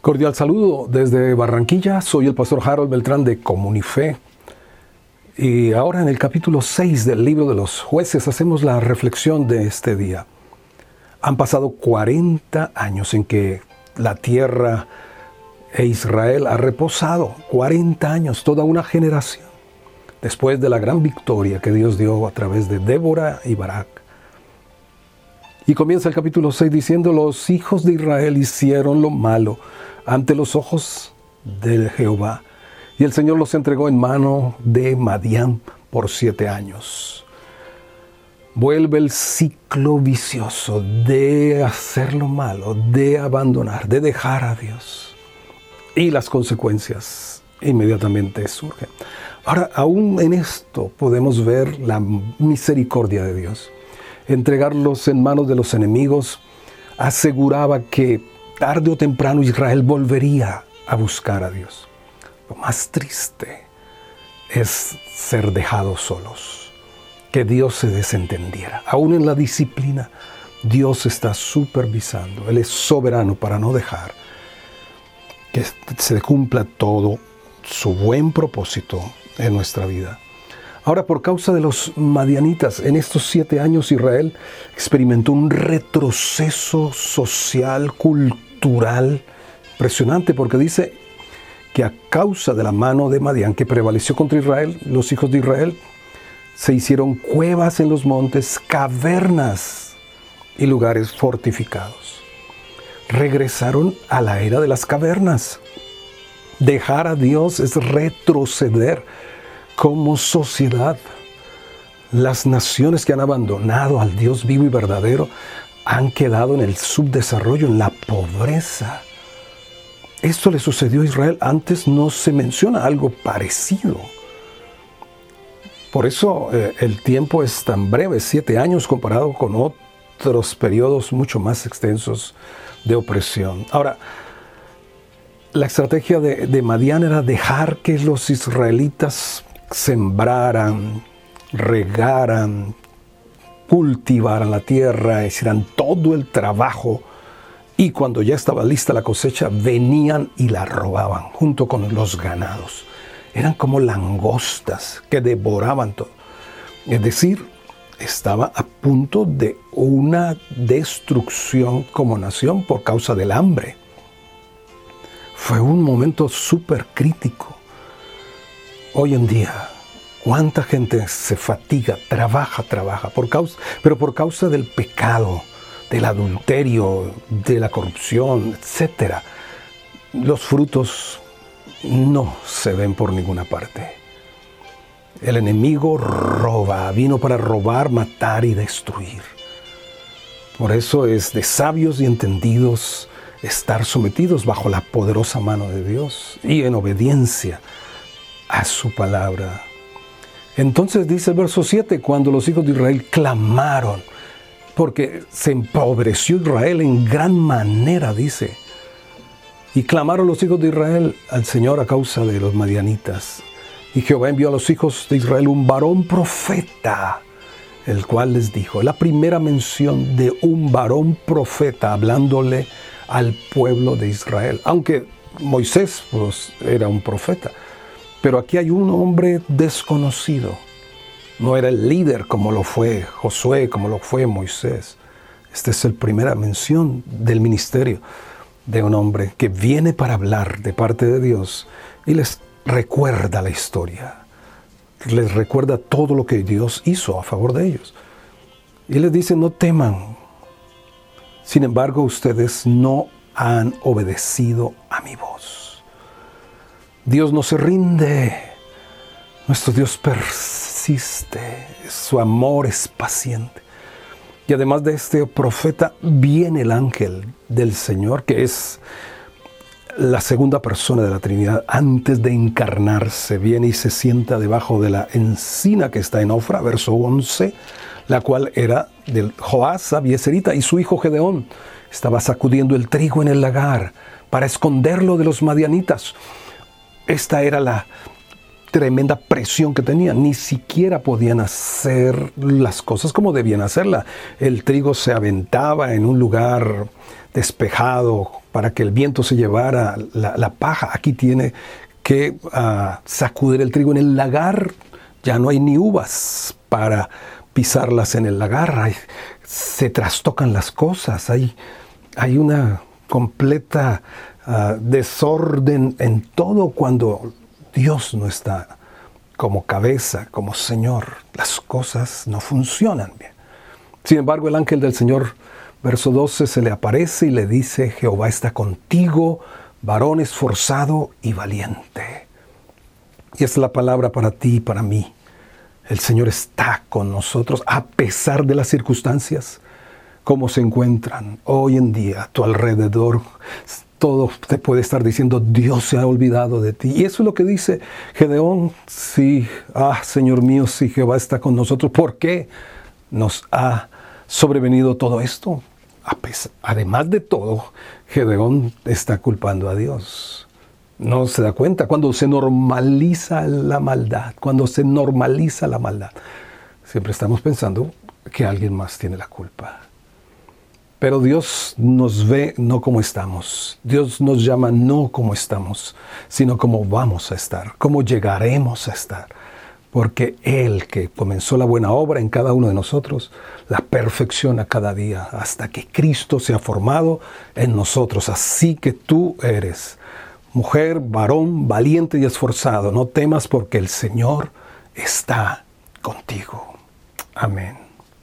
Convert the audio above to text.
Cordial saludo desde Barranquilla, soy el pastor Harold Beltrán de Comunife. Y ahora en el capítulo 6 del libro de los jueces hacemos la reflexión de este día. Han pasado 40 años en que la tierra e Israel ha reposado, 40 años, toda una generación, después de la gran victoria que Dios dio a través de Débora y Barak. Y comienza el capítulo 6 diciendo, los hijos de Israel hicieron lo malo ante los ojos de Jehová. Y el Señor los entregó en mano de Madián por siete años. Vuelve el ciclo vicioso de hacer lo malo, de abandonar, de dejar a Dios. Y las consecuencias inmediatamente surgen. Ahora, aún en esto podemos ver la misericordia de Dios. Entregarlos en manos de los enemigos aseguraba que tarde o temprano Israel volvería a buscar a Dios. Lo más triste es ser dejados solos, que Dios se desentendiera. Aún en la disciplina, Dios está supervisando, Él es soberano para no dejar que se cumpla todo su buen propósito en nuestra vida. Ahora, por causa de los madianitas, en estos siete años Israel experimentó un retroceso social, cultural, impresionante porque dice que a causa de la mano de Madián que prevaleció contra Israel, los hijos de Israel se hicieron cuevas en los montes, cavernas y lugares fortificados. Regresaron a la era de las cavernas. Dejar a Dios es retroceder como sociedad. Las naciones que han abandonado al Dios vivo y verdadero han quedado en el subdesarrollo, en la pobreza. Esto le sucedió a Israel. Antes no se menciona algo parecido. Por eso eh, el tiempo es tan breve, siete años comparado con otros periodos mucho más extensos de opresión. Ahora, la estrategia de, de Madián era dejar que los israelitas sembraran, regaran, cultivaran la tierra, hicieran todo el trabajo y cuando ya estaba lista la cosecha venían y la robaban junto con los ganados. Eran como langostas que devoraban todo. Es decir, estaba a punto de una destrucción como nación por causa del hambre. Fue un momento súper crítico. Hoy en día ¿Cuánta gente se fatiga, trabaja, trabaja, por causa, pero por causa del pecado, del adulterio, de la corrupción, etcétera? Los frutos no se ven por ninguna parte. El enemigo roba, vino para robar, matar y destruir. Por eso es de sabios y entendidos estar sometidos bajo la poderosa mano de Dios y en obediencia a su palabra entonces dice el verso 7, cuando los hijos de Israel clamaron, porque se empobreció Israel en gran manera, dice. Y clamaron los hijos de Israel al Señor a causa de los madianitas. Y Jehová envió a los hijos de Israel un varón profeta, el cual les dijo, la primera mención de un varón profeta hablándole al pueblo de Israel. Aunque Moisés pues, era un profeta, pero aquí hay un hombre desconocido. No era el líder como lo fue Josué, como lo fue Moisés. Esta es la primera mención del ministerio de un hombre que viene para hablar de parte de Dios y les recuerda la historia. Les recuerda todo lo que Dios hizo a favor de ellos. Y les dice, no teman. Sin embargo, ustedes no han obedecido a mi voz. Dios no se rinde. Nuestro Dios persiste. Su amor es paciente. Y además de este profeta viene el ángel del Señor, que es la segunda persona de la Trinidad, antes de encarnarse, viene y se sienta debajo de la encina que está en Ofra, verso 11, la cual era del Joás, Abieserita, y su hijo Gedeón. Estaba sacudiendo el trigo en el lagar para esconderlo de los madianitas. Esta era la tremenda presión que tenían. Ni siquiera podían hacer las cosas como debían hacerla. El trigo se aventaba en un lugar despejado para que el viento se llevara la, paja. Aquí tiene que ah, sacudir el trigo en el lagar. Ya no hay ni uvas para pisarlas en el lagar. se trastocan las cosas. Hay, hay una completa ah, desorden en todo cuando Dios no está como cabeza, como Señor. Las cosas no funcionan bien. Sin embargo, el ángel del Señor, verso 12, se le aparece y le dice, Jehová está contigo, varón esforzado y valiente. Y es la palabra para ti y para mí. El Señor está con nosotros a pesar de las circunstancias, como se encuentran hoy en día a tu alrededor todo te puede estar diciendo, Dios se ha olvidado de ti. Y eso es lo que dice Gedeón, sí, ah, Señor mío, si Jehová está con nosotros, ¿por qué nos ha sobrevenido todo esto? Además de todo, Gedeón está culpando a Dios. No se da cuenta cuando se normaliza la maldad, cuando se normaliza la maldad. Siempre estamos pensando que alguien más tiene la culpa. Pero Dios nos ve no como estamos. Dios nos llama no como estamos, sino como vamos a estar, cómo llegaremos a estar. Porque Él que comenzó la buena obra en cada uno de nosotros, la perfecciona cada día hasta que Cristo se ha formado en nosotros. Así que tú eres mujer, varón, valiente y esforzado. No temas porque el Señor está contigo. Amén.